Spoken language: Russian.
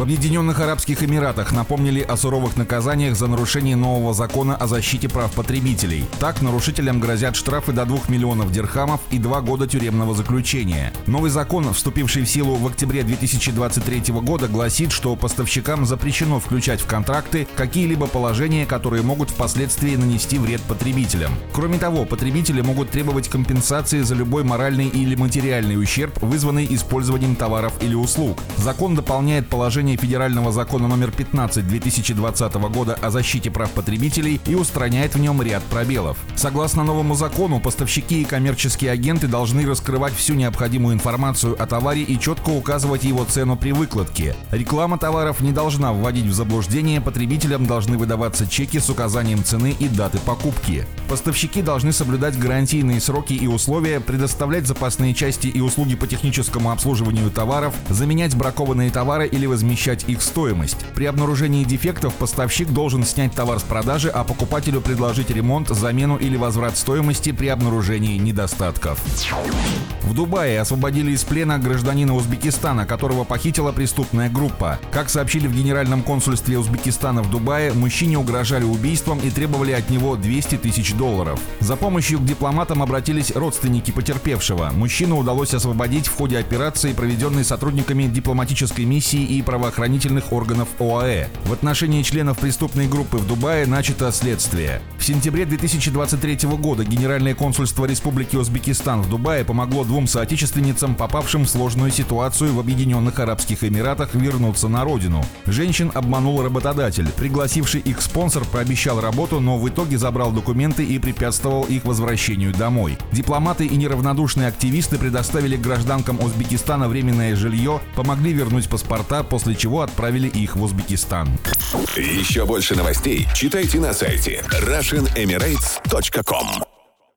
В Объединенных Арабских Эмиратах напомнили о суровых наказаниях за нарушение нового закона о защите прав потребителей. Так, нарушителям грозят штрафы до 2 миллионов дирхамов и 2 года тюремного заключения. Новый закон, вступивший в силу в октябре 2023 года, гласит, что поставщикам запрещено включать в контракты какие-либо положения, которые могут впоследствии нанести вред потребителям. Кроме того, потребители могут требовать компенсации за любой моральный или материальный ущерб, вызванный использованием товаров или услуг. Закон дополняет положение нарушение федерального закона номер 15 2020 года о защите прав потребителей и устраняет в нем ряд пробелов. Согласно новому закону, поставщики и коммерческие агенты должны раскрывать всю необходимую информацию о товаре и четко указывать его цену при выкладке. Реклама товаров не должна вводить в заблуждение, потребителям должны выдаваться чеки с указанием цены и даты покупки. Поставщики должны соблюдать гарантийные сроки и условия, предоставлять запасные части и услуги по техническому обслуживанию товаров, заменять бракованные товары или возмещать возмещать их стоимость. При обнаружении дефектов поставщик должен снять товар с продажи, а покупателю предложить ремонт, замену или возврат стоимости при обнаружении недостатков. В Дубае освободили из плена гражданина Узбекистана, которого похитила преступная группа. Как сообщили в Генеральном консульстве Узбекистана в Дубае, мужчине угрожали убийством и требовали от него 200 тысяч долларов. За помощью к дипломатам обратились родственники потерпевшего. Мужчину удалось освободить в ходе операции, проведенной сотрудниками дипломатической миссии и правоохранительной правоохранительных органов ОАЭ. В отношении членов преступной группы в Дубае начато следствие. В сентябре 2023 года Генеральное консульство Республики Узбекистан в Дубае помогло двум соотечественницам, попавшим в сложную ситуацию в Объединенных Арабских Эмиратах, вернуться на родину. Женщин обманул работодатель. Пригласивший их спонсор пообещал работу, но в итоге забрал документы и препятствовал их возвращению домой. Дипломаты и неравнодушные активисты предоставили гражданкам Узбекистана временное жилье, помогли вернуть паспорта, после чего отправили их в Узбекистан. Еще больше новостей читайте на сайте RussianEmirates.com